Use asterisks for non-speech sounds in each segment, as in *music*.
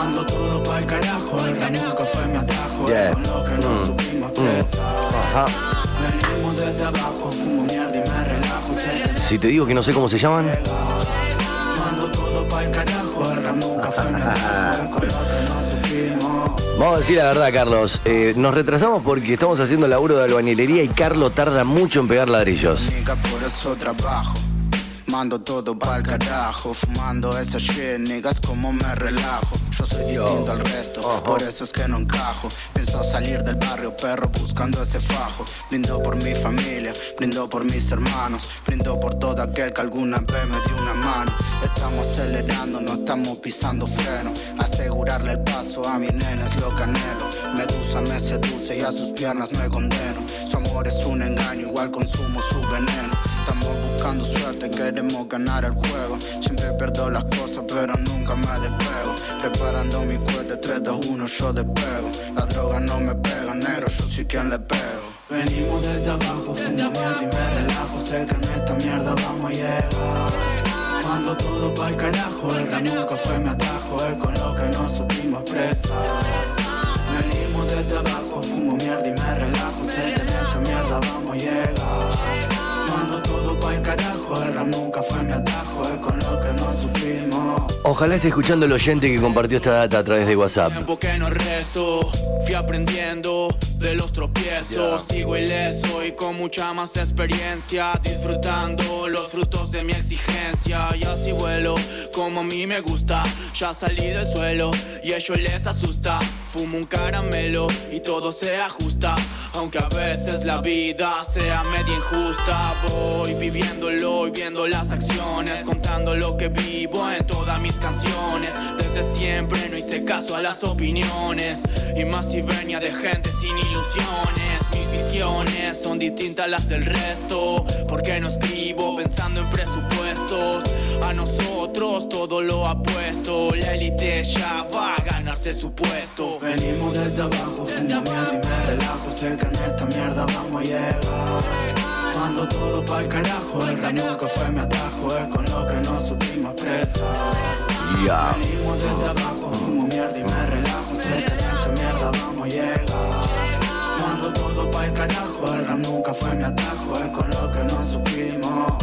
Mando todo pa'l carajo, el nunca fue mi atajo. Yeah. Con lo que no Mm. supimos expresar. Ajá. Venimos desde abajo, fumo mierda y me relajo. Si te digo que no sé cómo se llaman, mando todo pa'l carajo, el nunca fue mi atajo. *laughs* Con lo que no supimos. vamos a decir la verdad, Carlos. eh, nos retrasamos porque estamos haciendo laburo de albañilería y Carlos tarda mucho en pegar ladrillos. Por eso trabajo. Mando todo pa'l carajo, fumando esa shit, niggas como me relajo. Yo soy distinto al resto, por eso es que no encajo. Pienso salir del barrio, perro, buscando ese fajo. Brindo por mi familia, brindo por mis hermanos, brindo por todo aquel que alguna vez me dio una mano. Estamos acelerando, no estamos pisando freno. Asegurarle el paso a mi nena es lo que anhelo. Medusa me seduce y a sus piernas me condeno. Su amor es un engaño, igual consumo su veneno. Estamos buscando suerte, queremos ganar el juego. Siempre pierdo las cosas, pero nunca me despego. Preparando mi cohete 3, 2, 1, yo despego. La droga no me pega, negro, yo soy quien le pego. Venimos desde abajo, fumo mierda y me relajo. Sé que en esta mierda vamos a llegar. Mando todo pa'l carajo, el rap nunca fue mi atajo. Es con lo que no supimos expresar. Venimos desde abajo, fumo mierda y me relajo. Sé que en esta mierda vamos a llegar. Nunca fue mi atajo. Es con lo que no supimos. Ojalá esté escuchando el oyente que compartió esta data a través de WhatsApp. Tiempo que no rezo, fui aprendiendo de los tropiezos. Sigo ileso y con mucha más experiencia, disfrutando los frutos de mi exigencia. Y así vuelo como a mí me gusta. Ya salí del suelo y ellos les asusta. Fumo un caramelo y todo se ajusta. Aunque a veces la vida sea media injusta. Voy viviéndolo y viendo las acciones. Contando lo que vivo en todas mis canciones. Desde siempre no hice caso a las opiniones. Y más si venía de gente sin ilusiones. Mis visiones son distintas a las del resto. Porque no escribo pensando en presupuestos. A nosotros todo lo apuesto. La élite ya va a ganarse su puesto. Venimos desde abajo, fumo mierda y me relajo. Sé que en esta mierda vamos a llegar. Mando todo pa'l carajo, el rap nunca fue mi atajo. Es con lo que no supimos expresar. Ya. Venimos desde abajo, fumo mierda y me relajo. Sé que en esta mierda vamos a llegar. Mando todo pa'l carajo, el rap nunca fue mi atajo. Es con lo que no supimos.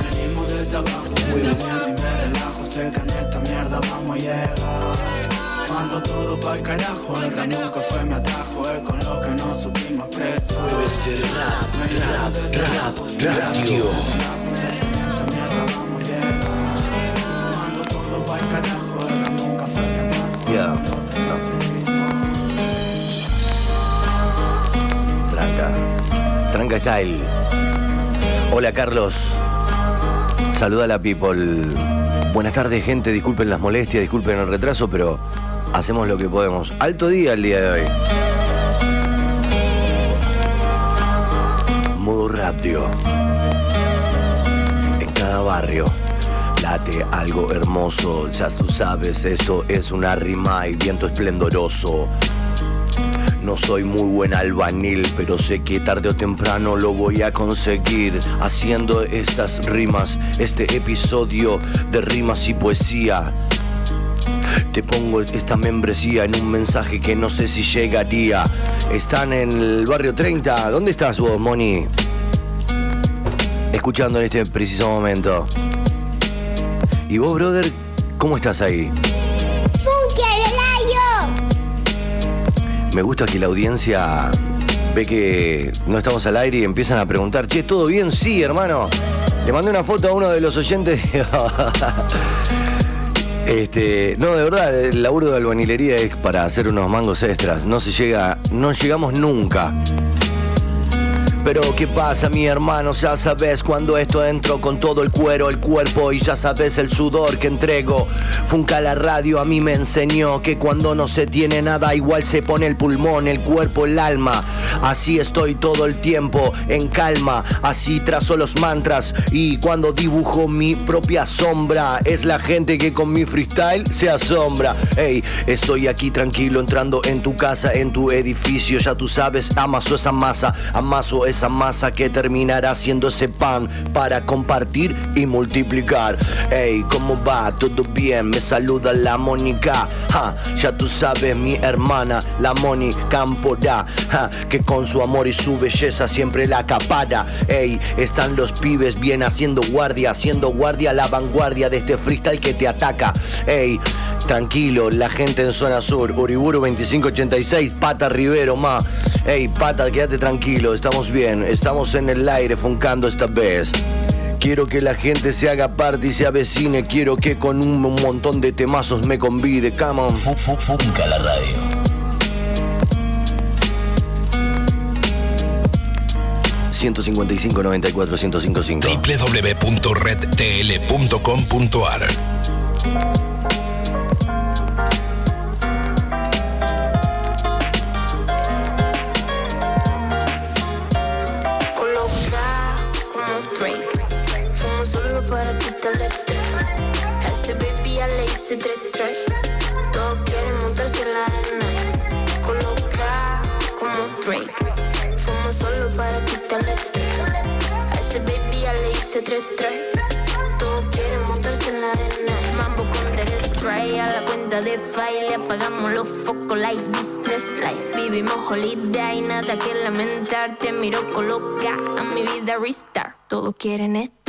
Venimos desde abajo, fumo mierda y me relajo. Sé que en esta mierda vamos a llegar. Mando todo pa'l carajo, el rap nunca fue mi atajo. Es con lo que no supimos. Rap, radio. Pa'l carajo, el rap fue mi atajo. Ya. Tranca. Tranca Style. Hola Carlos. Saluda a la people. Buenas tardes, gente. Disculpen las molestias, disculpen el retraso, pero hacemos lo que podemos. Alto día el día de hoy. Modo radio. En cada barrio late algo hermoso. Ya tú sabes, esto es una rima y viento esplendoroso. No soy muy buen albanil, pero sé que tarde o temprano lo voy a conseguir haciendo estas rimas, este episodio de rimas y poesía. Te pongo esta membresía en un mensaje que no sé si llegaría. Están en el barrio 30. ¿Dónde estás vos, Moni? Escuchando en este preciso momento. ¿Y vos, brother? ¿Cómo estás ahí? Me gusta que la audiencia ve que no estamos al aire y empiezan a preguntar, che, ¿todo bien? Sí, hermano. Le mandé una foto a uno de los oyentes. *laughs* Este, no, de verdad, el laburo de albañilería es para hacer unos mangos extras. No se llega, no llegamos nunca. Pero ¿qué pasa mi hermano? Ya sabes cuando esto entro con todo el cuero, el cuerpo y ya sabes el sudor que entrego. Funca la radio a mí me enseñó que cuando no se tiene nada igual se pone el pulmón, el cuerpo, el alma. Así estoy todo el tiempo en calma, así trazo los mantras y cuando dibujo mi propia sombra es la gente que con mi freestyle se asombra. Ey, estoy aquí tranquilo entrando en tu casa, en tu edificio, ya tú sabes, amaso esa masa, amaso esa masa que terminará haciéndose pan para compartir y multiplicar. Ey, ¿cómo va? ¿Todo bien? Me saluda la Mónica. ya tú sabes, mi hermana, la Moni Campora, que con su amor y su belleza siempre la acapara. Ey, están los pibes bien haciendo guardia, haciendo guardia a la vanguardia de este freestyle que te ataca. Ey, tranquilo, la gente en zona sur, Uriburu 2586, Pata Rivero, ma. Ey, Pata, quédate tranquilo, estamos bien, estamos en el aire funcando esta vez. Quiero que la gente se haga parte y se avecine. Quiero que con un montón de temazos me convide. Come on. Funca la radio. ...155 94 155 www.redtl.com.ar Todos quieren montarse en la arena. Coloca como Drake. Fumo solo para quitarle estrés. A ese baby ya le hice tres tres. Todos quieren montarse en la arena. Mambo con der spray a la cuenta de file. Apagamos los focos like business life. Vivimos holiday, nada que lamentar. Te miro coloca a mi vida restart. Todos quieren esto.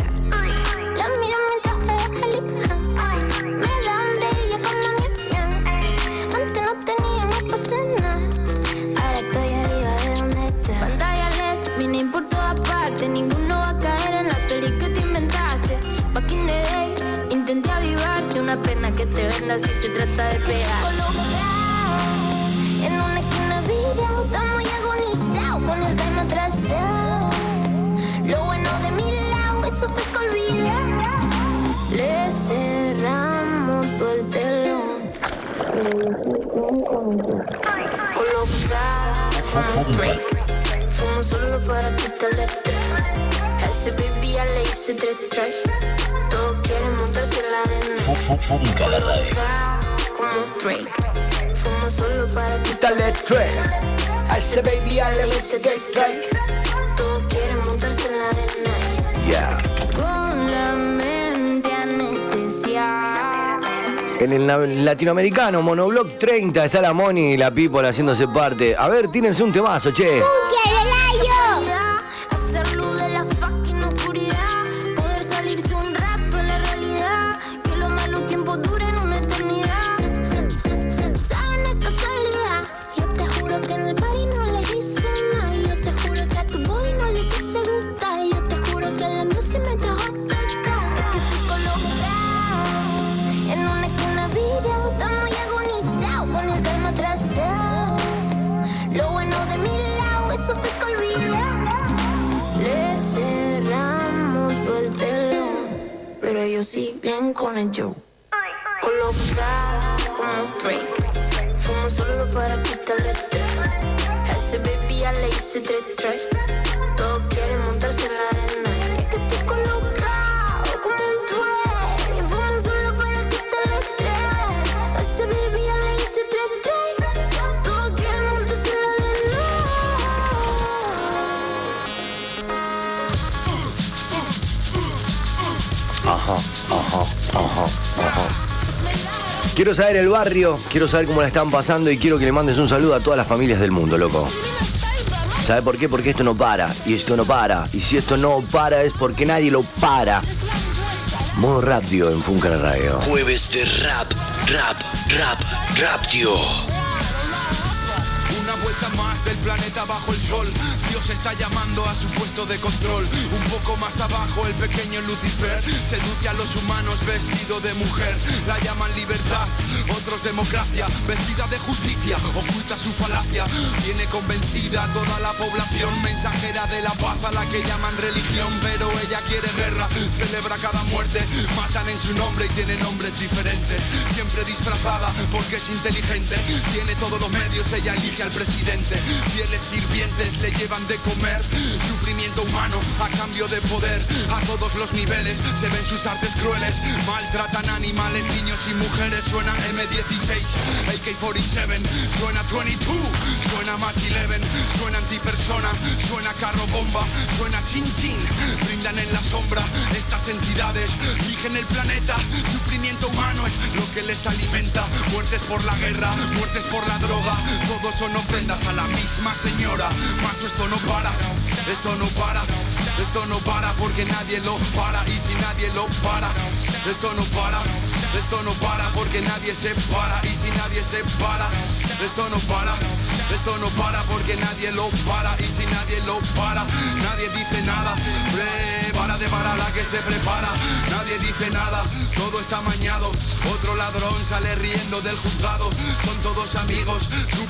Si se trata de pegar. en una esquina virado, estamos muy agonizados con el time atrasado. Lo bueno de mi lado, eso fue que olvidar. Le cerramos todo el telón. Colocar break. Fumo solo para quitarle estrés. A ese baby ya le hice tres tries. Todos quieren montarse la radio. Como Drake. Fumo solo para quitarle estrés. A ese baby ya le hice tres tries. Todos quieren montarse la arena. Yeah. Con la mente anestesia. En el latinoamericano, Monoblock 30, está la Moni y la People haciéndose parte. A ver, tírense un temazo, che. siguen saber el barrio, quiero saber cómo la están pasando y quiero que le mandes un saludo a todas las familias del mundo, loco. ¿Sabe por qué? Porque esto no para. Y esto no para. Y si esto no para es porque nadie lo para. Modo radio en Funka Radio. Jueves de rap, rap, rap, rap, tío del planeta bajo el sol. Dios está llamando a su puesto de control. Un poco más abajo el pequeño Lucifer seduce a los humanos vestido de mujer. La llaman libertad, otros democracia, vestida de justicia, oculta su falacia. Tiene convencida toda la población, mensajera de la paz a la que llaman religión. Pero ella quiere guerra, celebra cada muerte, matan en su nombre y tiene nombres diferentes. Siempre disfrazada porque es inteligente, tiene todos los medios, ella elige al presidente. Fieles sirvientes le llevan de comer Sufrimiento humano a cambio de poder A todos los niveles se ven sus artes crueles Maltratan animales, niños y mujeres Suena M19 16, AK-47, suena 22, suena Mach 11, suena antipersona, suena carro bomba, suena chin chin, brindan en la sombra estas entidades, rigen el planeta, sufrimiento humano es lo que les alimenta, muertes por la guerra, muertes por la droga, todos son ofrendas a la misma señora, macho esto no para, esto no para, esto no para porque nadie lo para y si nadie lo para, esto no para, esto no para porque nadie se para. Y si nadie se para, esto no para, esto no para porque nadie lo para. Y si nadie lo para, nadie dice nada, prepárate para la que se prepara, nadie dice nada, todo está mañado, otro ladrón sale riendo del juzgado, son todos amigos,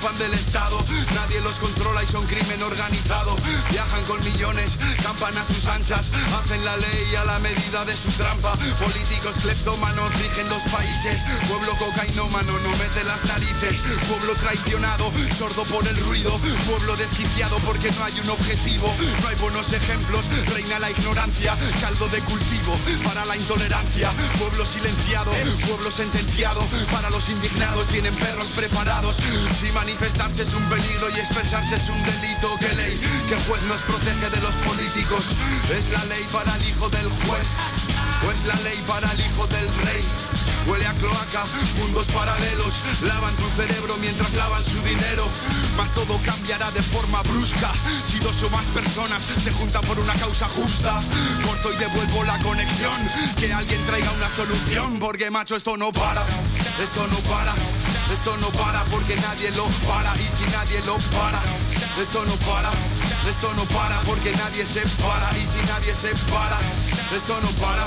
chupan del Estado, nadie los controla y son crimen organizado, viajan con millones, campan a sus anchas, hacen la ley a la medida de su trampa, políticos cleptómanos rigen los países, pueblo cocainómano no mete las narices, pueblo traicionado, sordo por el ruido, pueblo desquiciado porque no hay un objetivo, no hay buenos ejemplos, reina la ignorancia, caldo de cultivo para la intolerancia, pueblo silenciado, pueblo sentenciado, para los indignados tienen perros preparados, si manifestarse es un peligro y expresarse es un delito, que ley, que juez nos protege de los políticos, es la ley para el hijo del juez, o es la ley para el hijo del rey. Huele a cloaca, mundos paralelos, lavan tu cerebro mientras lavan su dinero. Mas todo cambiará de forma brusca si dos o más personas se juntan por una causa justa. Corto y devuelvo la conexión, que alguien traiga una solución, porque macho esto no para, esto no para. Esto no para porque nadie lo para. Y si nadie lo para, esto no para, esto no para porque nadie se para. Y si nadie se para, esto no para,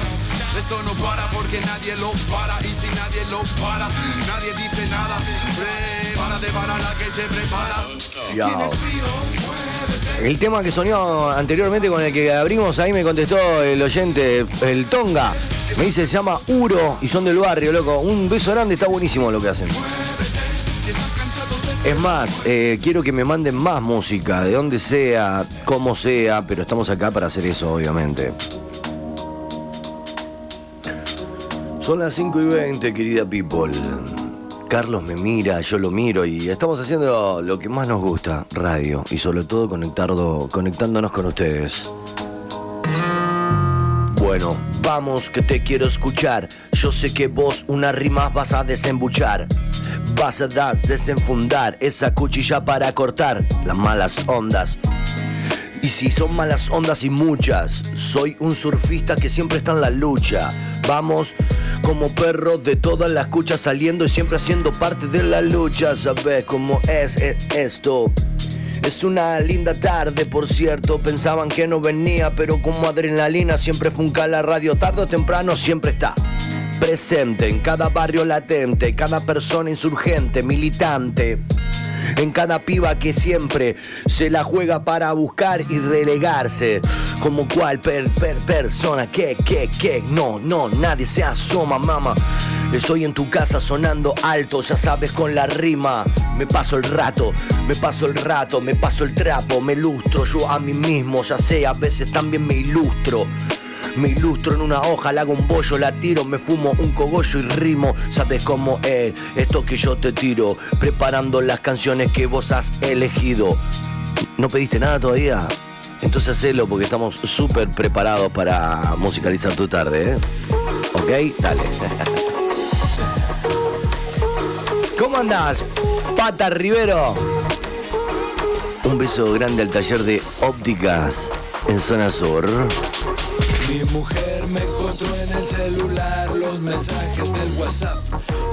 esto no para porque nadie lo para. Y si nadie lo para, nadie dice nada, prepárate para la que se prepara. El tema que soñó anteriormente con el que abrimos, ahí me contestó el oyente, el Tonga. Me dice, se llama Uro y son del barrio, loco. Un beso grande, está buenísimo lo que hacen. Es más, eh, quiero que me manden más música, de donde sea, como sea, pero estamos acá para hacer eso, obviamente. Son las 5 y 20, querida people. Carlos me mira, yo lo miro y estamos haciendo lo que más nos gusta, radio, y sobre todo conectarlo, conectándonos con ustedes. Bueno, vamos que te quiero escuchar. Yo sé que vos unas rimas vas a desembuchar. Vas a dar, desenfundar esa cuchilla para cortar las malas ondas. Y si son malas ondas y muchas, soy un surfista que siempre está en la lucha. Vamos como perro de todas las cuchas saliendo y siempre haciendo parte de la lucha. ¿Sabes cómo es, es esto? Es una linda tarde, por cierto. Pensaban que no venía, pero como adrenalina siempre funca la radio. Tarde o temprano siempre está presente en cada barrio latente, cada persona insurgente, militante. En cada piba que siempre se la juega para buscar y relegarse. Como cual per, per persona que, que, que, no, no, nadie se asoma, mama. Estoy en tu casa sonando alto, ya sabes con la rima. Me paso el rato, me paso el rato, me paso el trapo, me lustro yo a mí mismo, ya sé, a veces también me ilustro. Me ilustro en una hoja, la hago un bollo, la tiro, me fumo un cogollo y rimo. ¿Sabes cómo es esto que yo te tiro? Preparando las canciones que vos has elegido. ¿No pediste nada todavía? Entonces hacelo porque estamos súper preparados para musicalizar tu tarde, ¿eh? ¿Ok? Dale. *laughs* ¿Cómo andás, Pata Rivero? Un beso grande al taller de ópticas en zona sur. Mi mujer me encontró en el celular los mensajes del WhatsApp.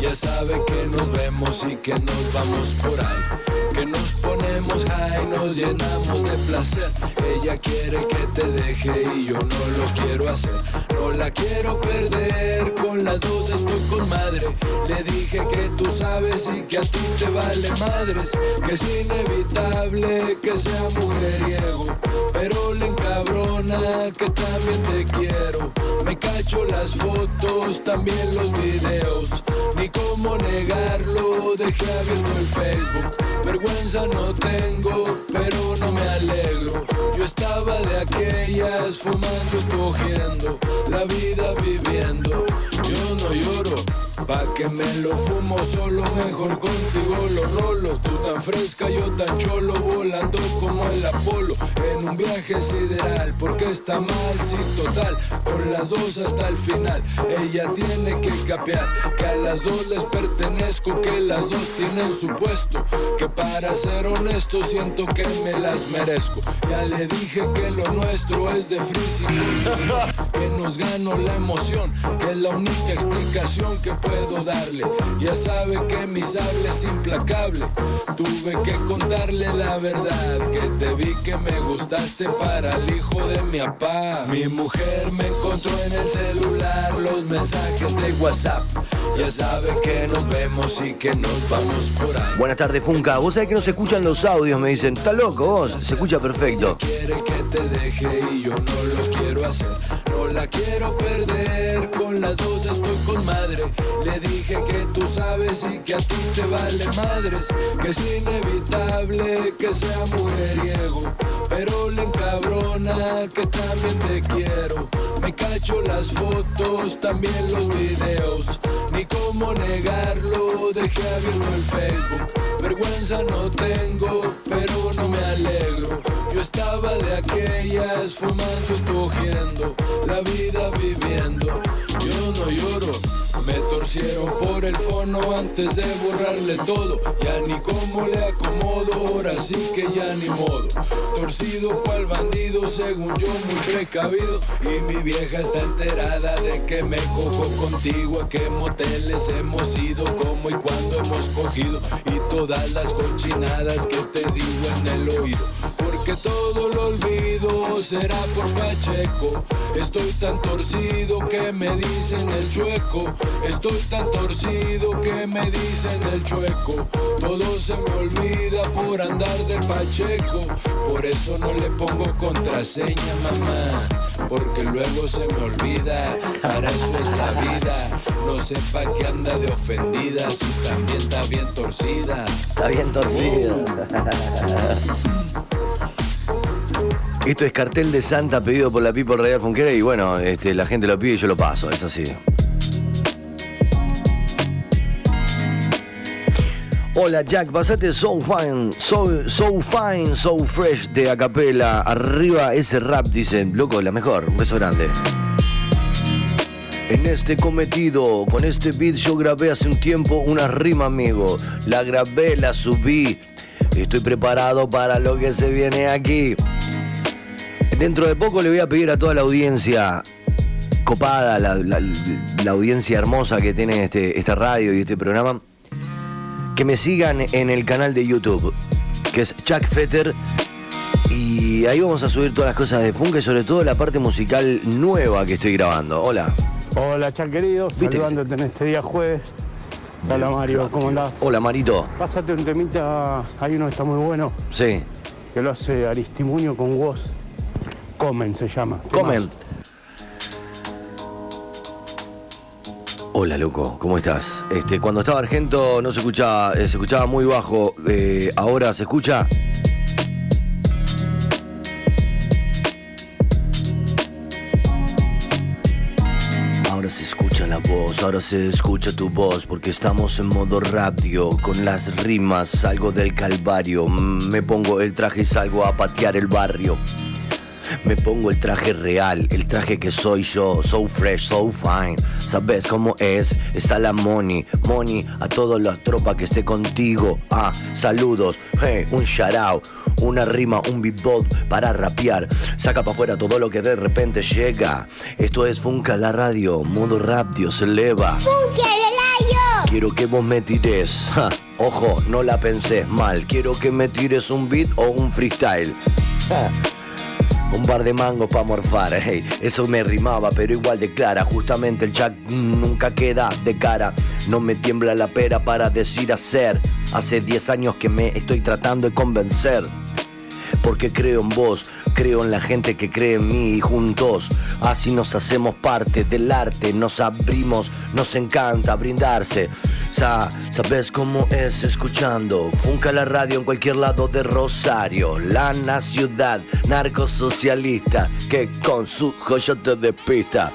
Ya sabe que nos vemos y que nos vamos por ahí. Que nos ponemos high, nos llenamos de placer. Ella quiere que te deje y yo no lo quiero hacer. No la quiero perder, con las dos estoy con madre. Le dije que tú sabes y que a ti te vale madres. Que es inevitable que sea mujeriego. Pero le encabrona que también te quiero. Me cacho las fotos, también los videos. Ni cómo negarlo, dejé abierto el Facebook. Vergüenza no tengo, pero no me alegro. Yo estaba de aquellas fumando y cogiendo, la vida viviendo. Yo no lloro, Pa' que me lo fumo solo, mejor contigo lo rolo. Tú tan fresca, yo tan cholo, volando como el Apolo. En un viaje sideral, porque está mal, sí, total. Con las dos hasta el final, ella tiene que capear. Que a las dos les pertenezco, que las dos tienen su puesto. Que para ser honesto, siento que me las merezco. Ya le dije que lo nuestro es de freezing. *laughs* Que nos gano la emoción, que es la única explicación que puedo darle. Ya sabe que mi sable es implacable. Tuve que contarle la verdad, que te vi que me gustaste para el hijo de mi papá. Mi mujer me encontró en el celular los mensajes de WhatsApp. Ya sabe que nos vemos y que nos vamos por ahí. Buenas tardes, Funka. Vos sabés que no se escuchan los audios, me dicen. ¿Está loco vos? Se escucha perfecto. Quiere que te deje y yo no lo quiero hacer. No la quiero perder. Con las dos estoy con madre. Le dije que tú sabes y que a ti te vale madres. Que es inevitable que sea mujeriego. Pero le encabrona que también te quiero. Me cacho las fotos, también los videos. Ni cómo negarlo, dejé abierto el Facebook. Vergüenza no tengo, pero no me alegro. Yo estaba de aquellas fumando y cogiendo, la vida viviendo. Yo no lloro, me torcieron por el fono antes de borrarle todo. Ya ni cómo le acomodo, ahora sí que ya ni modo. Torcido cual bandido, según yo muy precavido. Y mi vieja está enterada de que me cojo contigo. A qué moteles hemos ido, cómo y cuándo hemos cogido. Y todas las cochinadas que te digo en el oído. Porque todo lo olvido, será por Pacheco. Estoy tan torcido que me dicen el chueco. Estoy tan torcido que me dicen el chueco. Todo se me olvida por andar de Pacheco. Por eso no le pongo contraseña, mamá. Porque luego se me olvida. Para eso es la vida. No sepa que anda de ofendida. Si también está bien torcida. Está bien torcido. Esto es cartel de Santa pedido por la People Real Funquera y bueno, este, la gente lo pide y yo lo paso, es así. Hola Jack, pasate So Fine, So, so Fine, So Fresh de Acapela. Arriba ese rap, dicen. Loco, la mejor. Un beso grande. En este cometido, con este beat yo grabé hace un tiempo una rima, amigo. La grabé, la subí. Estoy preparado para lo que se viene aquí. Dentro de poco le voy a pedir a toda la audiencia copada, la, la- la audiencia hermosa que tiene este, esta radio y este programa, que me sigan en el canal de YouTube, que es Chuck Fetter. Y ahí vamos a subir todas las cosas de Funke, sobre todo la parte musical nueva que estoy grabando. Hola. Hola, Chal querido, ¿Viste que saludándote en este día jueves. Hola Mario, ¿cómo andás? Hola, Marito. Pásate un temita, hay uno que está muy bueno, Sí. que lo hace Aristimuño con vos. Comen se llama. Comen. Hola, loco, ¿cómo estás? Este, cuando estaba Argento no se escuchaba, eh, se escuchaba muy bajo. eh, ahora se escucha. Ahora se escucha la voz, ahora se escucha tu voz, porque estamos en modo radio, con las rimas, salgo del calvario, mm, me pongo el traje y salgo a patear el barrio. Me pongo el traje real, el traje que soy yo, so fresh, so fine. Sabes cómo es, está la money, money a toda la tropa que esté contigo. Ah, saludos, hey, un shout out, una rima, un beatbox para rapear. Saca para afuera todo lo que de repente llega. Esto es Funka la radio, modo rap, Dios eleva. Quiero que vos me tires, ja, ojo, no la pensé mal. Quiero que me tires un beat o un freestyle. Ja. Un par de mangos pa' morfar, hey, eso me rimaba, pero igual de clara. Justamente el Jack mm, nunca queda de cara. No me tiembla la pera para decir hacer. Hace 10 años que me estoy tratando de convencer. Porque creo en vos, creo en la gente que cree en mí y juntos así nos hacemos parte del arte, nos abrimos, nos encanta brindarse. Sa- sabes cómo es escuchando. Funca la radio en cualquier lado de Rosario. Lana ciudad, narcosocialista, que con su joya te despista.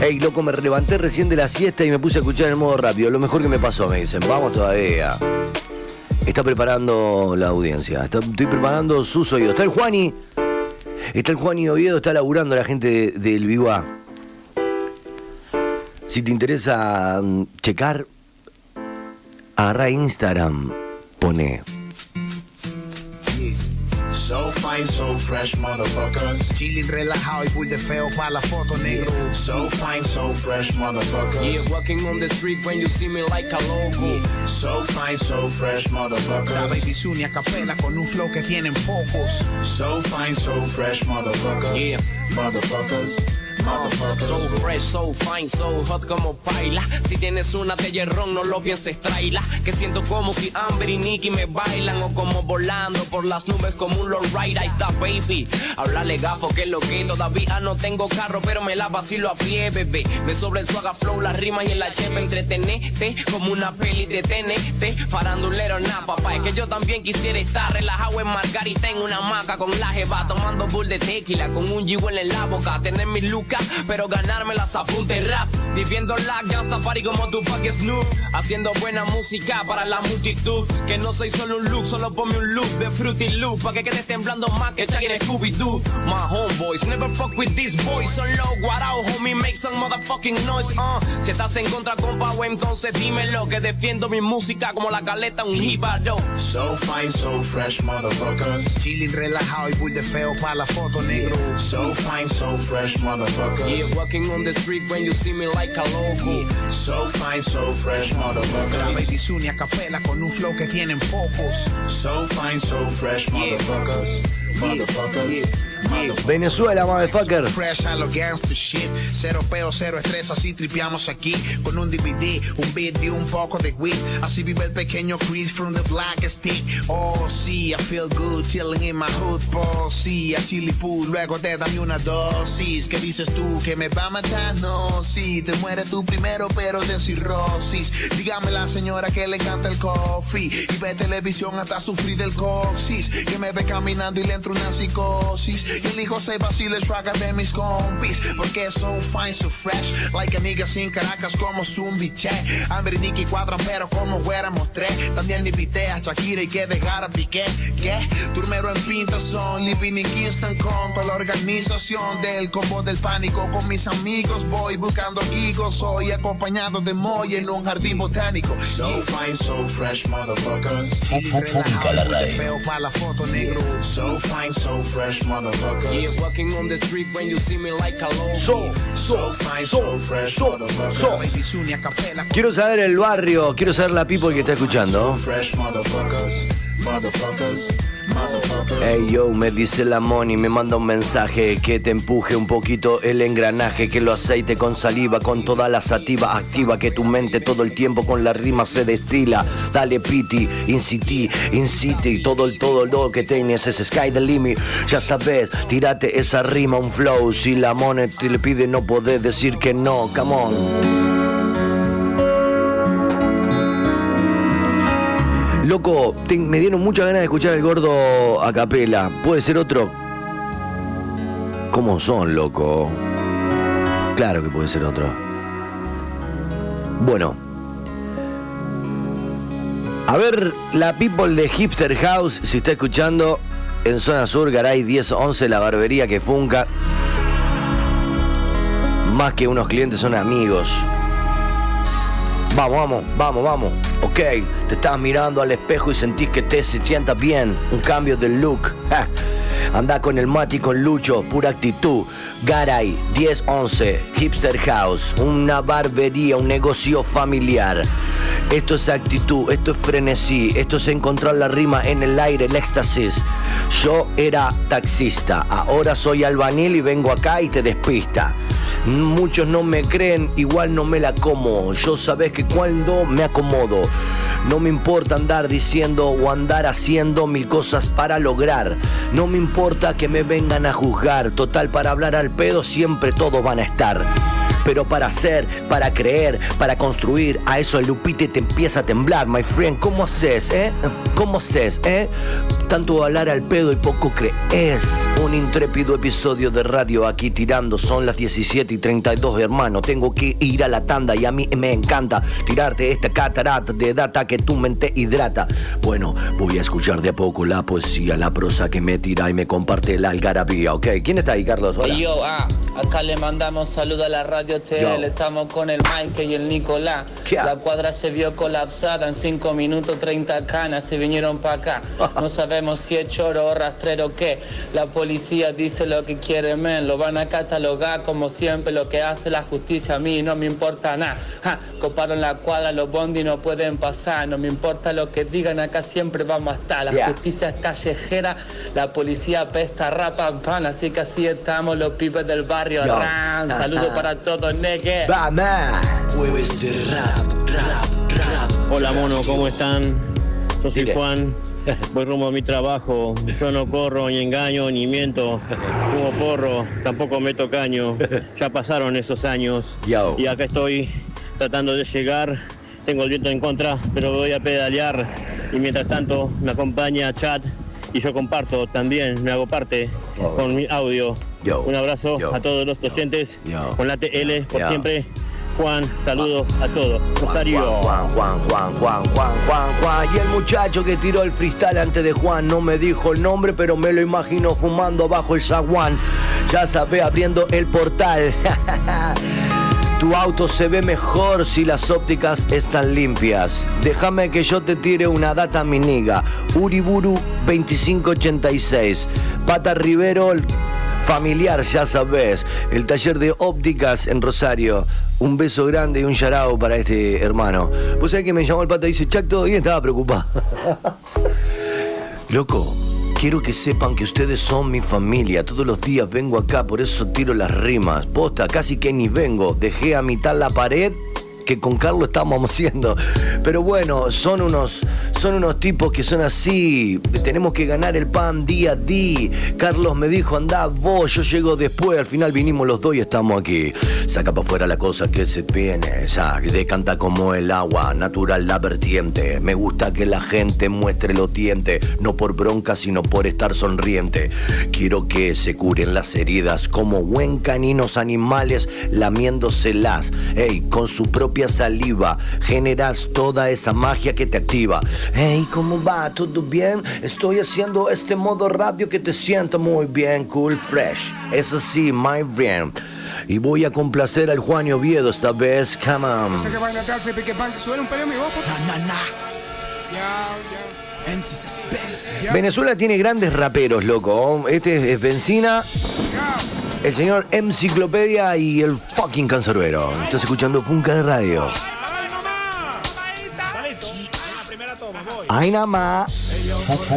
Ey, loco, me levanté recién de la siesta y me puse a escuchar en modo rápido. Lo mejor que me pasó, me dicen. Vamos todavía. Está preparando la audiencia. Estoy preparando sus oídos. Está el Juani. Está el Juani Oviedo, está laburando la gente de- del Viva. Si te interesa mm, checar, agarra Instagram, pone. So fine, so fresh, motherfuckers. Chilling relajado y full de feo pa' la foto, negro. So fine, so fresh, motherfuckers. Yeah, walking on the street when you see me like a loco. So fine, so fresh, motherfuckers. La baby Suni a capela con un flow que tienen pocos. So fine, so fresh, motherfuckers. Yeah. Motherfuckers. So fresh, so fine, so hot como baila. Si tienes una de hierrón, no lo pienses, traila. Que siento como si Amber y Nicky me bailan. O como volando por las nubes como un lowrider. Ahí está, baby. Háblale gafo, que lo que todavía no tengo carro, pero me la vacilo a pie, bebé. Me sobre el suaga flow, las rimas y la chepa entretenete. Como una peli de TNT. Farandulero, nada, papá. Es que yo también quisiera estar relajado en Margarita en una hamaca con la jeva. Tomando bull de tequila con un g en la boca. Tener mi pero ganarme las apunte rap. Viviendo la gangsta party como tu fucking Snoop. Haciendo buena música para la multitud. Que no soy solo un look, solo ponme un look de Fruity Loop. Pa' que quede temblando más que Chucky de Scooby-Doo. My homeboys, never fuck with these boys. What out, homie, make some motherfucking noise. Uh, si estás en contra, compa, we, entonces dímelo. Que defiendo mi música como la caleta, un jíbaro. So fine, so fresh, motherfuckers. Chilling relajado y full de feo pa' la foto, negro. So fine, so fresh, motherfuckers. Yeah, walking on the street when you see me like a loco. So fine, so fresh, motherfuckers. La baby Suni a capela con un flow que tienen pocos. So fine, so fresh, motherfuckers. Motherfuckers. Venezuela, motherfucker. Fresh a lo gangster shit. Cero peo, cero estrés, así tripeamos aquí. Con un DVD, un beat y un poco de weed. Así vive el pequeño Chris from the black stick. Oh, sí, I feel good chilling in my hood. Oh, sí, a chili pool. Luego te dame una dosis. ¿Qué dices tú? ¿Que me va a matar? No, sí, te mueres tú primero, pero de cirrosis. Dígame la señora que le encanta el coffee. Y ve televisión hasta sufrir del coxis. Que me ve caminando y le entra una psicosis. Y el hijo se vacila el swagger de mis compis. Porque es so fine, so fresh. Like a nigga sin Caracas como Zumbi Che. Amber y Nicky cuadran, pero como fuéramos tres. También invité a Shakira y que dejara Piqué. ¿Qué? Turmero en pinta son. Living in Kingston con toda la organización del combo del pánico. Con mis amigos voy buscando higos. Soy acompañado de Moy en un jardín botánico. So fine, so fresh, motherfuckers. La radio. Feo pa' la foto, negro. So fine, so fresh, motherfuckers. Yeah, walking on the street when you see me like a loco. So, So fine, so fresh, so, motherfuckers. so. Con Quiero saber el barrio, quiero saber la people que está escuchando. fresh, motherfuckers. Motherfuckers. Hey yo, me dice la Moni, me manda un mensaje que te empuje un poquito el engranaje, que lo aceite con saliva, con toda la sativa activa, que tu mente todo el tiempo con la rima se destila. Dale piti, inciti, inciti, todo el todo lo que tienes es sky the limit. Ya sabes, tírate esa rima, un flow. Si la Moni te le pide, no podés decir que no, come on. Loco, me dieron muchas ganas de escuchar el gordo a capela. ¿Puede ser otro? ¿Cómo son, loco? Claro que puede ser otro. Bueno. A ver, la people de Hipster House, si está escuchando, en zona sur, Garay 1011, la barbería que funca. Más que unos clientes son amigos. Vamos, vamos, vamos, vamos. Ok, te estás mirando al espejo y sentís que te se sienta bien. Un cambio de look. *laughs* Anda con el Mati con Lucho, pura actitud. Garay, 1011, Hipster House, una barbería, un negocio familiar. Esto es actitud, esto es frenesí, esto es encontrar la rima en el aire, el éxtasis. Yo era taxista, ahora soy albanil y vengo acá y te despista. Muchos no me creen, igual no me la como. Yo sabes que cuando me acomodo, no me importa andar diciendo o andar haciendo mil cosas para lograr. No me importa que me vengan a juzgar. Total, para hablar al pedo siempre todos van a estar. Pero para hacer, para creer, para construir, a eso el lupite te empieza a temblar, my friend. ¿Cómo haces, eh? ¿Cómo haces, eh? Tanto hablar al pedo y poco crees. Un intrépido episodio de radio aquí tirando. Son las 17 y 32, hermano. Tengo que ir a la tanda y a mí me encanta tirarte esta catarata de data que tu mente hidrata. Bueno, voy a escuchar de a poco la poesía, la prosa que me tira y me comparte la algarabía, ¿ok? ¿Quién está ahí, Carlos? Hola. Yo, ah, acá le mandamos saludo a la radio TL, Yo. estamos con el Mike y el Nicolás. ¿Qué? La cuadra se vio colapsada en 5 minutos 30 canas, se vinieron para acá. *laughs* No sabemos si es choro o rastrero o qué. La policía dice lo que quiere, men, lo van a catalogar como siempre, lo que hace la justicia a mí no me importa nada. Ja, coparon la cuadra, los bondi no pueden pasar, no me importa lo que digan, acá siempre vamos a estar. La Yeah. justicia es callejera, la policía pesta, rapa, pan, así que así estamos los pibes del barrio. Yo. Ran, saludos para todos, negue. Vamos. Jueves de rap, rap, rap. Hola mono, ¿cómo están? Yo soy Dile. Juan, *laughs* voy rumbo a mi trabajo. Yo no corro, ni engaño, ni miento. Fumo porro, tampoco meto caño. Ya pasaron esos años. Yo. Y acá estoy tratando de llegar. Tengo el viento en contra, pero voy a pedalear. Y mientras tanto me acompaña Chat y yo comparto también, me hago parte Oh. con mi audio. Yo. Un abrazo Yo. a todos los docentes Yo. con la TL por siempre. Juan, saludos a todos. Juan, Rosario. Juan, Juan, Juan, Juan, Juan, Juan, Juan. Y el muchacho que tiró el freestyle antes de Juan no me dijo el nombre, pero me lo imagino fumando bajo el zaguán. Ya sabe, abriendo el portal. *laughs* Tu auto se ve mejor si las ópticas están limpias. Déjame que yo te tire una data miniga. Uriburu 2586. Pata Rivero, familiar, ya sabes. El taller de ópticas en Rosario. Un beso grande y un yarao para este hermano. Vos sabés que me llamó el pata y dice, Chac, todo bien, estaba preocupado. *laughs* Loco, quiero que sepan que ustedes son mi familia. Todos los días vengo acá, por eso tiro las rimas. Posta, casi que ni vengo. Dejé a mitad la pared que con Carlos estamos *laughs* haciendo. Pero bueno, son unos, son unos tipos que son así. Tenemos que ganar el pan día a día. Carlos me dijo, andá vos, yo llego después. Al final vinimos los dos y estamos aquí. Saca para afuera la cosa que se viene. Ya, decanta como el agua, natural la vertiente. Me gusta que la gente muestre los dientes, no por bronca, sino por estar sonriente. Quiero que se curen las heridas como buen caninos animales lamiéndoselas. Ey, con su propia saliva generas toda esa magia que te activa. Hey, ¿cómo va? ¿Todo bien? Estoy haciendo este modo radio que te sienta muy bien, cool, fresh. Eso sí, my bien. Y voy a complacer al Juan Oviedo esta vez, come on. Sé que vaina te hace pique pan, que sube un peleo mi voz, Na, na, na. Venezuela tiene grandes raperos, loco. Este es Benzina, el señor Enciclopedia y el fucking cancerbero. Estás escuchando Funka de Radio. Ay, nada más.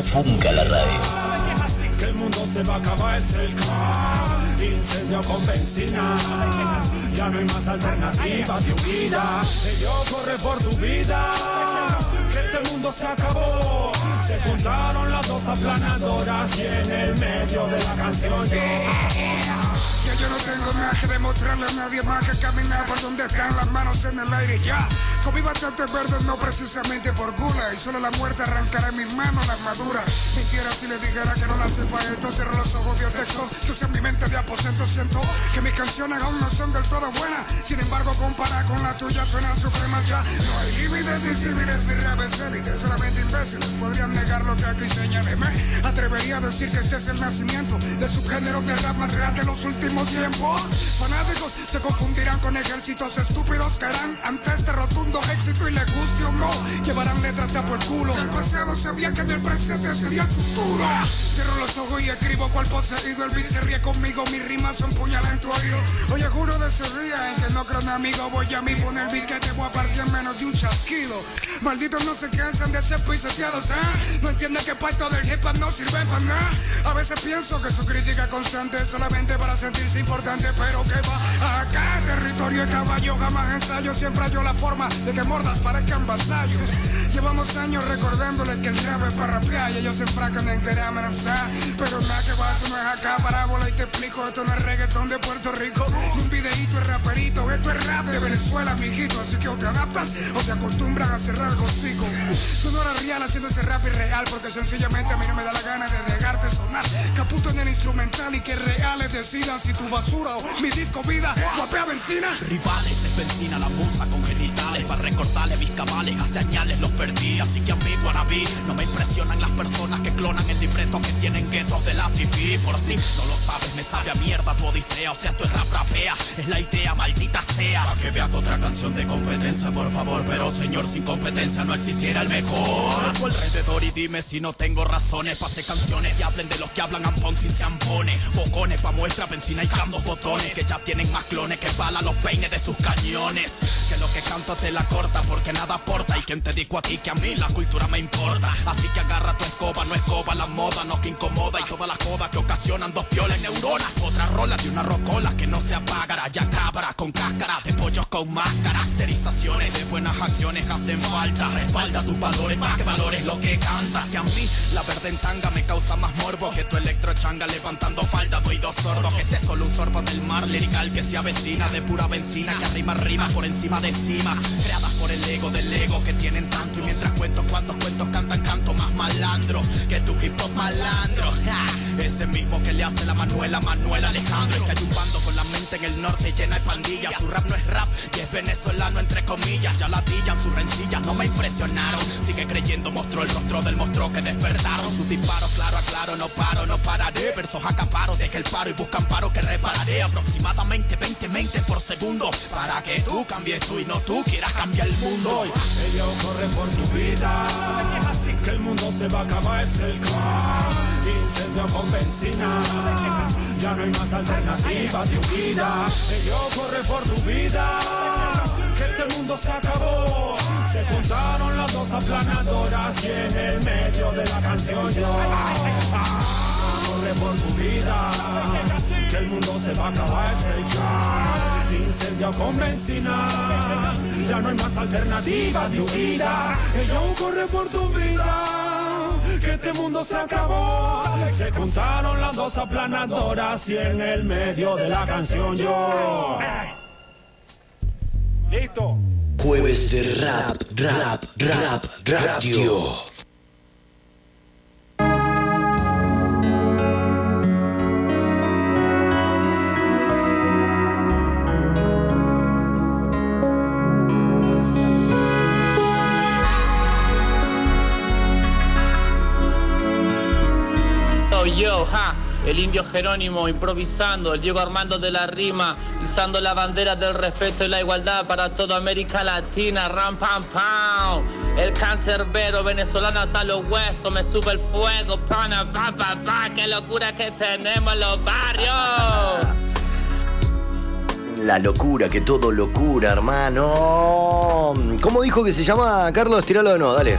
Funka la radio. Que el mundo se va a acabar es el caos. Incendio con benzina. Ya no hay más alternativa de huida. Ellos corre por tu vida. Que este mundo se acabó. Juntaron las dos aplanadoras y en el medio de la canción yo. Yo no tengo nada que demostrarle a nadie más que caminar por donde están las manos en el aire ya. Comí bastante verde, no precisamente por gula. Y solo la muerte arrancará en mis manos la armadura. Mintiera si le dijera que no la sepa esto. Cierro los ojos, vio texto. En mi mente de aposento. Siento que mis canciones aún no son del todo buenas. Sin embargo, compara con la tuya, suenan supremas ya. No hay límites disímiles, mi rap es élite. Solamente imbéciles podrían negar lo que aquí señalé. Me atrevería a decir que este es el nacimiento del subgénero de rap más real de los últimos tiempos. Fanáticos se confundirán con ejércitos estúpidos que harán ante este rotundo éxito y les guste o no. Llevarán letras de por culo. El pasado sabía que del presente sería el futuro. Cierro los ojos y escribo cual poseído. El beat se ríe conmigo, mis rimas son puñalas en tu oído. Oye, juro de ese día en que no creo en amigo. Voy a mí poner el beat que te voy a partir en menos de un chasquido. Malditos no se cansan de ser pisoteados, ¿eh? No entienden que parto del hip hop no sirve para nada. A veces pienso que su crítica constante es solamente para sentirse importante, pero que va acá, territorio de caballo, jamás ensayo. Siempre hallo la forma de que mordas parezcan vasallos. Llevamos años recordándole que el rap es para rapear y ellos se enfracan en querer amenazar. Pero nada que va, eso no es acá, parábola y te explico. Esto no es reggaetón de Puerto Rico, ni un videíto es raperito. Esto es rap de Venezuela, mijito. Así que o te adaptas o te acostumbran a cerrar el hocico. Tú no eres real haciendo ese rap irreal porque sencillamente a mí no me da la gana de dejarte sonar. Caputo en el instrumental y que reales decidan si tu basura o mi disco vida guapea benzina. Rivales es benzina, la musa con genitales. Para recortarle mis cabales, hace añales los perdí. Así que a mí, wannabe, no me impresionan las personas que clonan el libreto Que tienen guetos de la TV Por si no lo sabes, me sabe a mierda tu odisea. O sea, esto es rap rapea, es la idea, maldita sea. Pa' que veas otra canción de competencia, por favor. Pero señor, sin competencia no existiera el mejor. Tu alrededor y dime si no tengo razones. Pase canciones y hablen de los que hablan ampón sin zampones. Bocones pa' muestra, benzina y botones Que ya tienen más clones que bala los peines de sus cañones. Que lo que canto te la corta porque nada aporta. Y quien te dijo a ti que a mí la cultura me importa. Así que agarra tu escoba, no escoba la moda, no que incomoda. Y todas las jodas que ocasionan dos piolas neuronas. Otra rola de una rocola que no se apagará Ya cabra con cáscara de pollos con más caracterizaciones De buenas acciones hacen falta. Respalda tus valores para que valores lo que cantas. Y a mí la verde en tanga me causa más morbo Que tu electrochanga levantando falda Doy dos sordos. Que es solo un sorbo del mar lirical que se avecina De pura benzina que arrima rimas por encima de cimas Creadas por el ego del ego que tienen tanto. Y mientras cuento cuantos cuentos cantan canto más malandro Que tu hip hop malandro. Ese mismo que le hace la Manuela Manuel Alejandro Es que hay con la en el norte llena de pandillas. Su rap no es rap y es venezolano entre comillas. Ya la pillan sus rencillas no me impresionaron. Sigue creyendo mostró el rostro del monstruo que despertaron. Sus disparos claro aclaro no paro no pararé. Versos acaparo deja el paro y buscan paro que repararé. Aproximadamente 20 mentes por segundo Para que tú cambies tú y no tú quieras cambiar el mundo. Ellos corren por tu vida. Así que el mundo se va a acabar, es el clan. Incendio con benzina. Ya no hay más alternativa de huida. Ellos corren por tu vida. Que este mundo se acabó. Se juntaron las dos aplanadoras y en el medio de la canción yo. Corre por tu vida. Que el mundo se va a acabar, clan. Incendio con benzina. Ya no hay más alternativa de huida. Ellos corre por tu vida. Que este mundo se acabó. Se juntaron las dos aplanadoras y en el medio de la canción yo. Listo. Jueves de rap, rap, rap, radio. Indio Jerónimo improvisando, el Diego Armando de la rima, izando la bandera del respeto y la igualdad para toda América Latina, ram pam pam. El cancerbero venezolano hasta los huesos, me sube el fuego, pana, pa, pa, qué locura que tenemos en los barrios. La locura, que todo locura, hermano. ¿Cómo dijo que se llama, Carlos? Tiralo de nuevo, dale.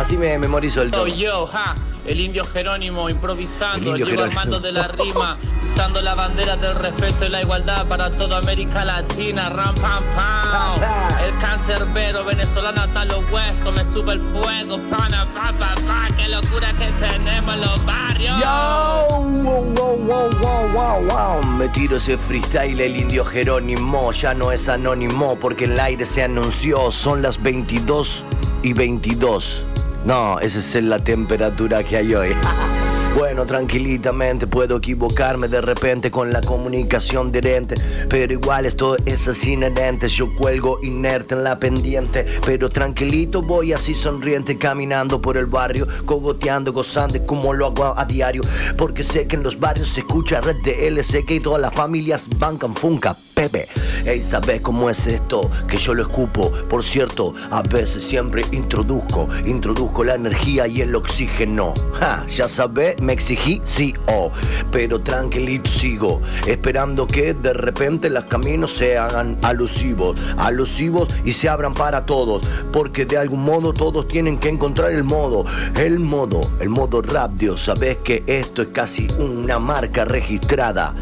Así me memorizo el tono. yo, ja, el indio Jerónimo improvisando, el indio. Armando de la rima, izando la bandera del respeto y la igualdad para toda América Latina, ram pam pam. El cancerbero venezolano hasta los huesos, me sube el fuego, pana, pa, pa, pa, qué locura que tenemos en los barrios. Yo, wow, wow, wow, wow, wow, wow. Me tiro ese freestyle, el indio Jerónimo. Ya no es anónimo porque el aire se anunció. Son las 22 y 22. No, esa es la temperatura que hay hoy. *laughs* Bueno, tranquilitamente puedo equivocarme de repente con la comunicación dirente, pero igual esto es así inherente. Yo cuelgo inerte en la pendiente, pero tranquilito voy así sonriente caminando por el barrio, cogoteando, gozando como lo hago a diario, porque sé que en los barrios se escucha red de LSK y todas las familias bancan funca, Pepe. Ey, ¿sabes cómo es esto? Que yo lo escupo. Por cierto, a veces siempre introduzco, introduzco la energía y el oxígeno. Ja, ya sabes, me exigí sí o. Pero tranquilito sigo, esperando que de repente los caminos se hagan alusivos, alusivos y se abran para todos. Porque de algún modo todos tienen que encontrar el modo, el modo, el modo rap, Dios. Sabes que esto es casi una marca registrada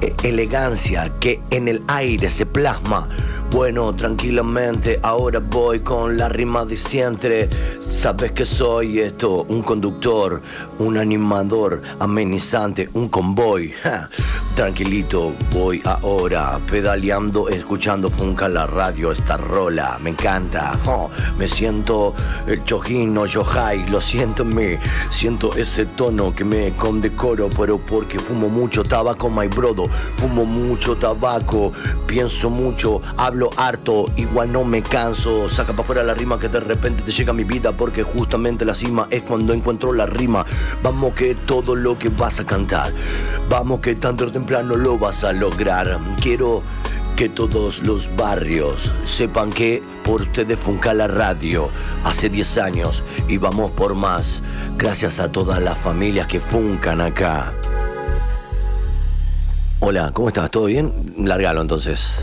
eh, elegancia que en el aire se plasma Bueno, tranquilamente, ahora voy con la rima diciente. Sabes que soy esto, un conductor, un animador, amenizante, un convoy. Tranquilito, voy ahora pedaleando, escuchando Funka la radio, esta rola, me encanta. Oh, me siento el chojino, yo high, lo siento en. Siento ese tono que me condecoro, pero porque fumo mucho tabaco, my brodo. Fumo mucho tabaco, pienso mucho, hablo harto, igual no me canso. Saca para afuera la rima que de repente te llega a mi vida, porque justamente la cima es cuando encuentro la rima. Vamos que todo lo que vas a cantar, vamos que tanto o temprano lo vas a lograr. Quiero que todos los barrios sepan que por ustedes funca la radio hace 10 años y vamos por más. Gracias a todas las familias que funcan acá. Hola, ¿cómo estás? ¿Todo bien? Largalo entonces.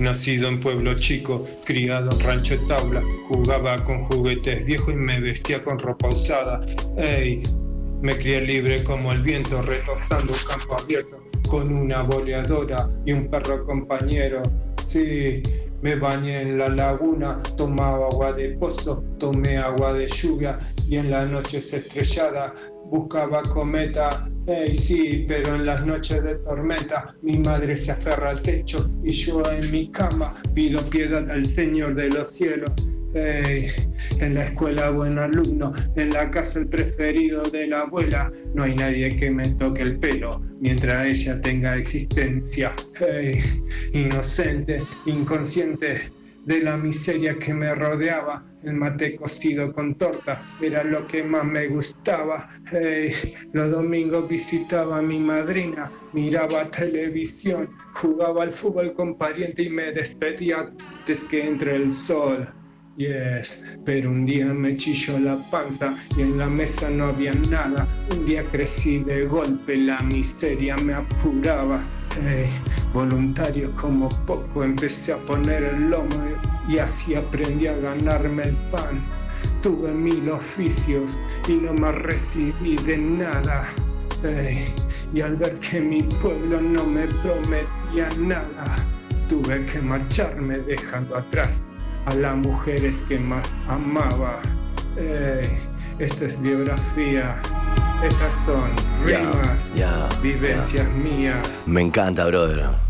Nacido en pueblo chico, criado en rancho de tabla, jugaba con juguetes viejos y me vestía con ropa usada. Me crié libre como el viento, retozando un campo abierto, con una boleadora y un perro compañero. Sí, me bañé en la laguna, tomaba agua de pozo, tomé agua de lluvia y en las noches estrellada buscaba cometa. Ey, sí, pero en las noches de tormenta mi madre se aferra al techo y yo en mi cama pido piedad al Señor de los cielos. En la escuela buen alumno, en la casa el preferido de la abuela. No hay nadie que me toque el pelo mientras ella tenga existencia. Inocente, inconsciente de la miseria que me rodeaba. El mate cocido con torta era lo que más me gustaba. Los domingos visitaba a mi madrina, miraba televisión, jugaba al fútbol con pariente y me despedía antes que entre el sol. Yes, pero un día me chilló la panza y en la mesa no había nada. Un día crecí de golpe, la miseria me apuraba. Voluntario como poco, empecé a poner el lomo y así aprendí a ganarme el pan. Tuve mil oficios y no me recibí de nada. Y al ver que mi pueblo no me prometía nada, tuve que marcharme dejando atrás a las mujeres que más amaba. Ey, esta es biografía, estas son rimas, vivencias mías. Me encanta, brother.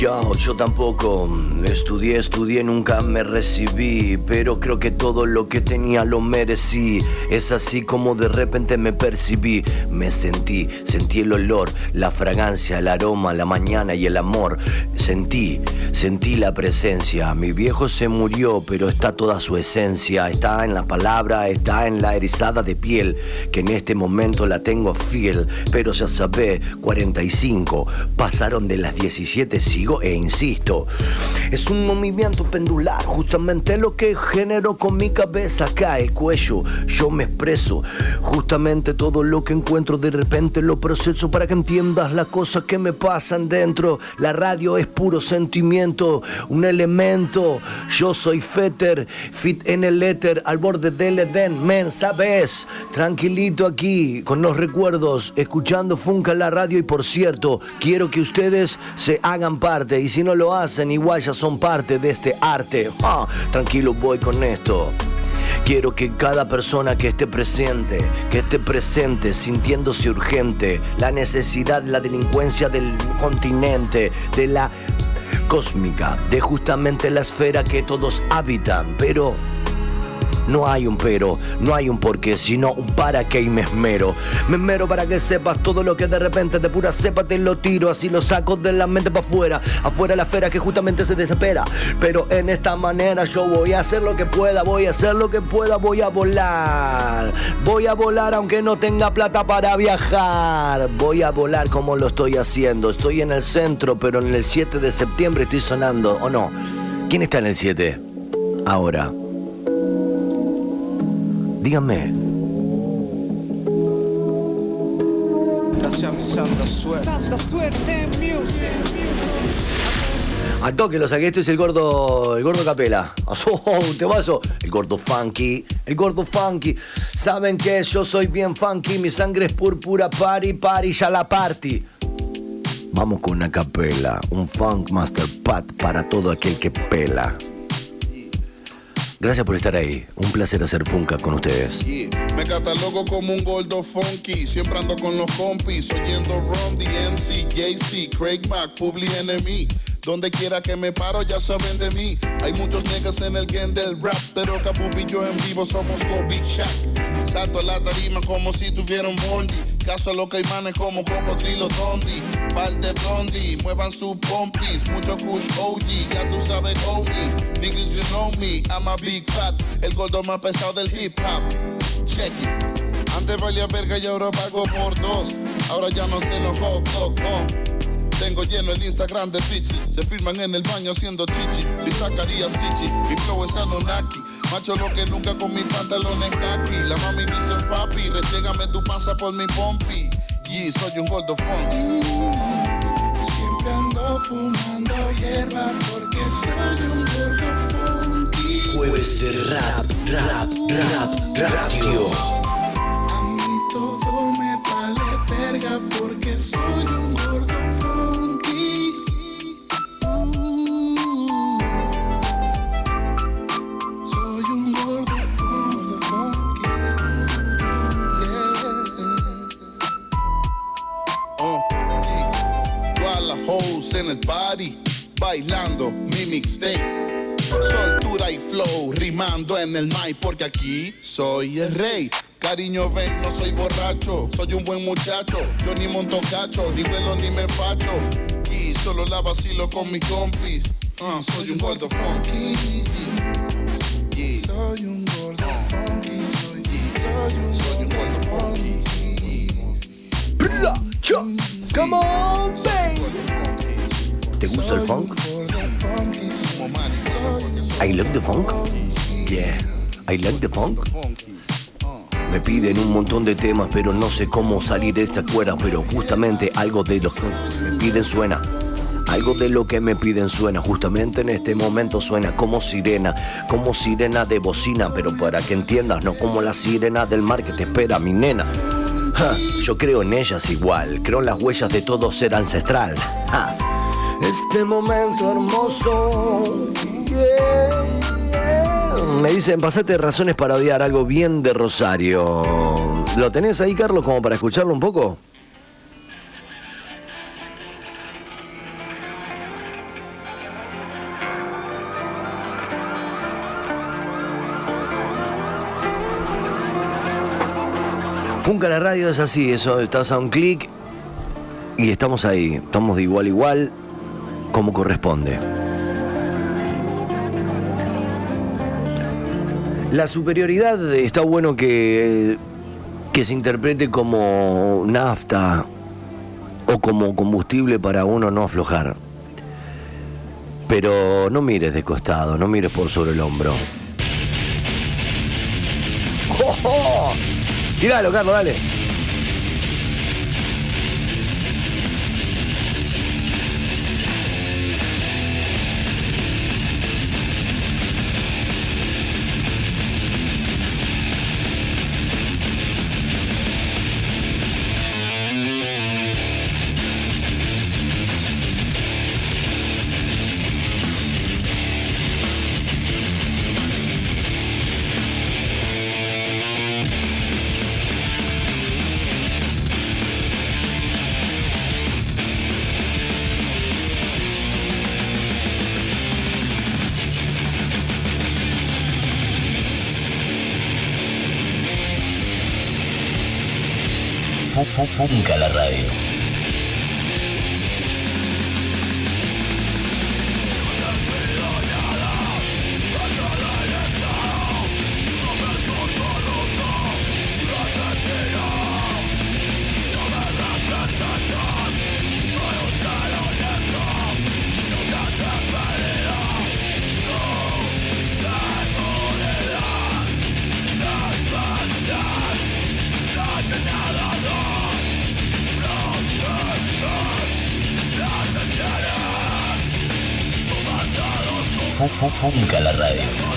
Yo, yo tampoco estudié, estudié, nunca me recibí, pero creo que todo lo que tenía lo merecí. Es así como de repente me percibí, me sentí, sentí el olor, la fragancia, el aroma, la mañana y el amor. Sentí, sentí la presencia. Mi viejo se murió, pero está toda su esencia, está en la palabra, está en la erizada de piel, que en este momento la tengo fiel. Pero ya sabé, 45, pasaron de las 17, sigo e insisto. Es un movimiento pendular, justamente lo que genero con mi cabeza acá, el cuello. Yo me expreso, justamente todo lo que encuentro de repente lo proceso para que entiendas las cosas que me pasan dentro. La radio es puro sentimiento, un elemento. Yo soy Fetter, fit en el éter, al borde del Edén, men, sabes. Tranquilito aquí, con los recuerdos, escuchando Funka la radio y por cierto, quiero que ustedes se hagan y si no lo hacen igual ya son parte de este arte. Ah, tranquilo voy con esto. Quiero que cada persona que esté presente, que esté presente sintiéndose urgente, la necesidad, la delincuencia del continente, de la cósmica, de justamente la esfera que todos habitan, pero no hay un pero, no hay un porqué, sino un para qué y me esmero. Me esmero para que sepas todo lo que de repente de pura cepa te lo tiro, así lo saco de la mente para afuera. Afuera la esfera que justamente se desespera. Pero en esta manera yo voy a hacer lo que pueda, voy a hacer lo que pueda, voy a volar. Voy a volar aunque no tenga plata para viajar. Voy a volar como lo estoy haciendo. Estoy en el centro, pero en el 7 de septiembre estoy sonando, ¿o no? ¿Quién está en el 7? Ahora. Díganme. Gracias a mi santa suerte. Santa suerte music. A toque lo saqué, esto es el gordo, el gordo capela. *laughs* Oh, un temazo. El gordo funky, el gordo funky. Saben que yo soy bien funky, mi sangre es púrpura, party, party, ya la party. Vamos con una capela, un funk master pat para todo aquel que pela. Gracias por estar ahí. Un placer hacer funka con ustedes. Yeah. Me catalogo como un gordo funky. Siempre ando con los compis. Oyendo Ron, DMC, JC, Craig Mack, Publi Enemy. Donde quiera que me paro ya saben de mí. Hay muchos niggas en el game del rap. Pero Capup y yo en vivo somos go Big Shack. Salto a la tarima como si tuviera un bondi. Caso a los caimanes como cocodrilo dondi. Par de blondie, muevan sus pompis. Mucho kush OG, ya tú sabes homie. Niggas you know me, I'm a big fat. El gordo más pesado del hip hop. Check it. Antes valía verga y ahora pago por dos. Ahora ya no sé no hot. Tengo lleno el Instagram de pichi. Se filman en el baño haciendo chichi. Si sacaría sichi, mi flow es Anunnaki. Macho lo que nunca con mis pantalones kaki. La mami dice papi, restrégame tu panza por mi pompi. Y soy un gordo funk. Siempre ando fumando hierba porque soy un gordo funky. Jueves de rap, rap, rap, radio. En el mic, porque aquí soy el rey. Cariño, ven, no soy borracho, soy un buen muchacho. Yo ni monto cacho, ni vuelo ni me facho. Y solo la vacilo con mis compis. Ah, soy un gordo funky. Yeah. Soy un gordo funky, soy, soy un Soy un gordo funky. Come on, ¿Te gusta el funk? I love the funk. Yeah, I like the funk. Me piden un montón de temas, pero no sé cómo salir de esta cuerda. Pero justamente algo de lo que me piden suena. Algo de lo que me piden suena. Justamente en este momento suena como sirena. Como sirena de bocina. Pero para que entiendas, no como la sirena del mar que te espera, mi nena. Ja, yo creo en ellas igual. Creo en las huellas de todo ser ancestral. Ja. Este momento hermoso. yeah. Me dicen, pasate razones para odiar algo bien de Rosario. ¿Lo tenés ahí, Carlos, como para escucharlo un poco? Funca la radio es así, eso, estás a un clic y estamos ahí, estamos de igual a igual, como corresponde. La superioridad está bueno que, que se interprete como nafta o como combustible para uno no aflojar. Pero no mires de costado, no mires por sobre el hombro. *laughs* ¡Jo, jo! Tíralo, Carlos, dale. Funca la radio. Funca la radio.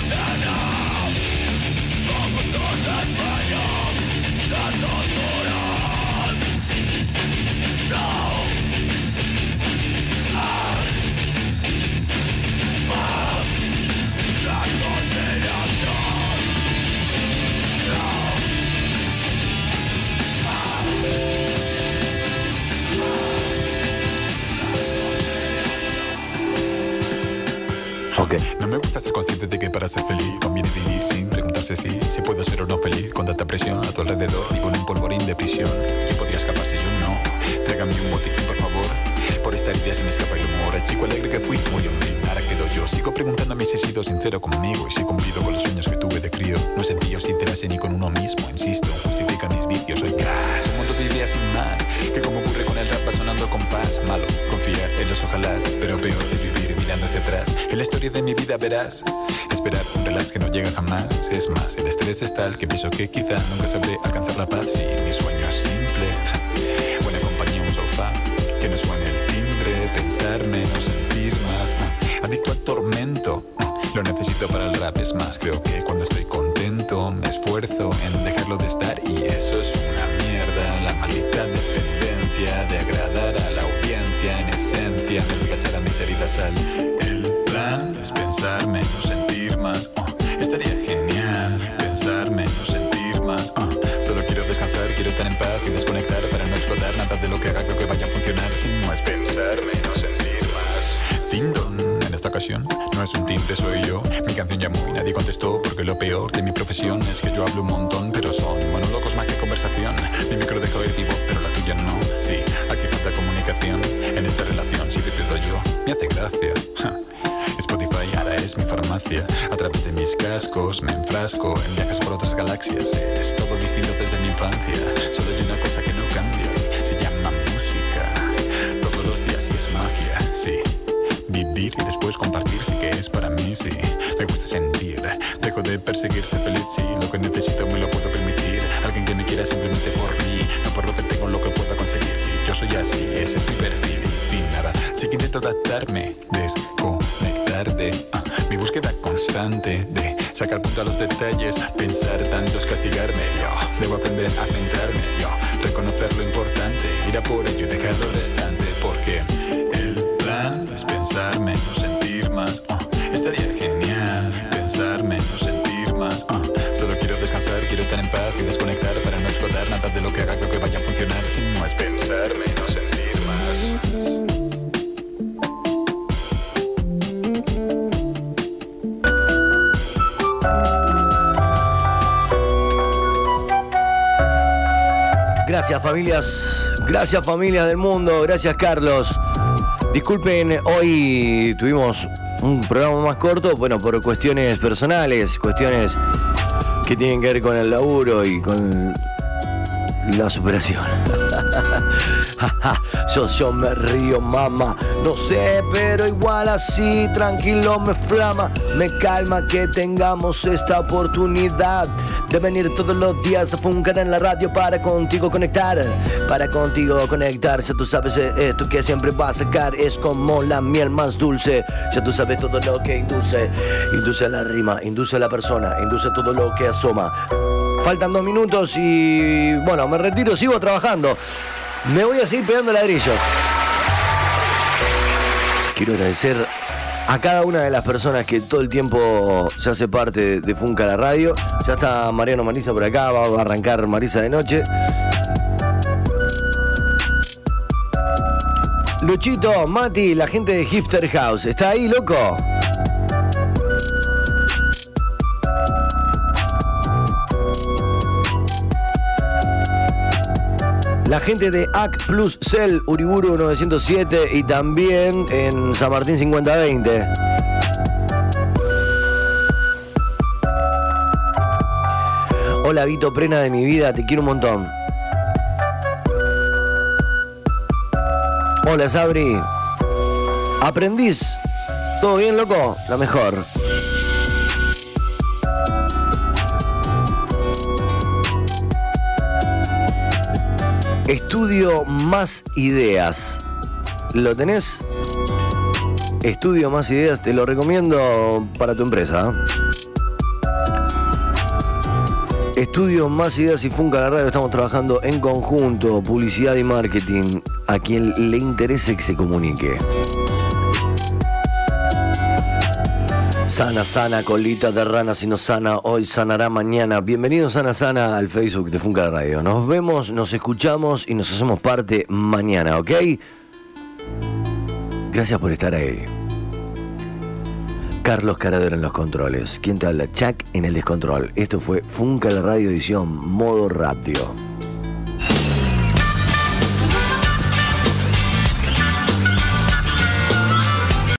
Más, el estrés es tal que pienso que quizá nunca sabré alcanzar la paz. Si mi sueño es simple. Buena compañía, un sofá. Que no suene el timbre. Pensar menos, sentir más. Adicto al tormento. Lo necesito para el rap, es más, creo que cuando estoy contento me esfuerzo en dejarlo de estar y eso es una mierda. La maldita dependencia de agradar a la audiencia en esencia, de cachar a mis heridas al. El plan es pensar menos, sentir más. Estar en paz y desconectar para no explotar nada de lo que haga creo que vaya a funcionar. Si no es pensar menos, sentir más. Tindon en esta ocasión no es un timbre, soy yo. Mi canción llamó y nadie contestó porque lo peor de mi profesión es que yo hablo un montón, pero son monólogos más que conversación. Mi micro deja oír mi voz, pero la tuya no. Sí, aquí falta comunicación en esta relación. Si te pierdo yo, me hace gracia. Spotify es mi farmacia. A través de mis cascos me enfrasco en viajes por otras galaxias. Es todo distinto desde mi infancia. Solo hay una cosa que no cambia se llama música. Todos los días y es magia, sí. Vivir y después compartir sí que es para mí, sí. Me gusta sentir. Dejo de perseguirse feliz, sí. Lo que necesito me lo puedo permitir. Alguien que me quiera simplemente por mí. No por lo que tengo, lo que puedo conseguir. Sí, yo soy así, ese es mi perfil. Y fin, nada. Sí que intento adaptarme, desconectarte. Ah, mi búsqueda constante de sacar punto a los detalles. Pensar tanto es castigarme. Yo debo aprender a centrarme. Yo reconocer lo importante. Ir a por ello y dejar lo restante. Porque el plan es pensar menos, sentir más. Familias, gracias familias del mundo, gracias Carlos. Disculpen, hoy tuvimos un programa más corto, bueno, por cuestiones personales, cuestiones que tienen que ver con el laburo y con la superación. *laughs* yo, yo me río, mamá. No sé, pero igual así, tranquilo me flama. Me calma que tengamos esta oportunidad de venir todos los días a funcar en la radio para contigo conectar. Para contigo conectar. Ya tú sabes, eh, esto que siempre va a sacar es como la miel más dulce. Ya tú sabes todo lo que induce. Induce la rima, induce a la persona, induce todo lo que asoma. Faltan dos minutos y bueno, me retiro, sigo trabajando. Me voy a seguir pegando ladrillos. Quiero agradecer a cada una de las personas que todo el tiempo se hace parte de Funca la Radio. Ya está Mariano Marisa por acá, va a arrancar Marisa de noche. Luchito, Mati, la gente de Hipster House, ¿está ahí, loco? La gente de AC Plus Cell Uriburu 907 y también en San Martín 5020. Hola Vito Prena de mi vida, te quiero un montón. Hola Sabri. Aprendiz. ¿Todo bien, loco? La mejor. Estudio Más Ideas. ¿Lo tenés? Estudio Más Ideas, te lo recomiendo para tu empresa. Estudio Más Ideas y Funca la Radio estamos trabajando en conjunto, publicidad y marketing. A quien le interese que se comunique. Sana, sana, colita de rana, si no sana, hoy sanará mañana. Bienvenidos Sana Sana al Facebook de Funca Radio. Nos vemos, nos escuchamos y nos hacemos parte mañana, ¿ok? Gracias por estar ahí. Carlos Caradero en los controles. ¿Quién te habla? Chuck en el descontrol. Esto fue Funca la Radio Edición, modo radio.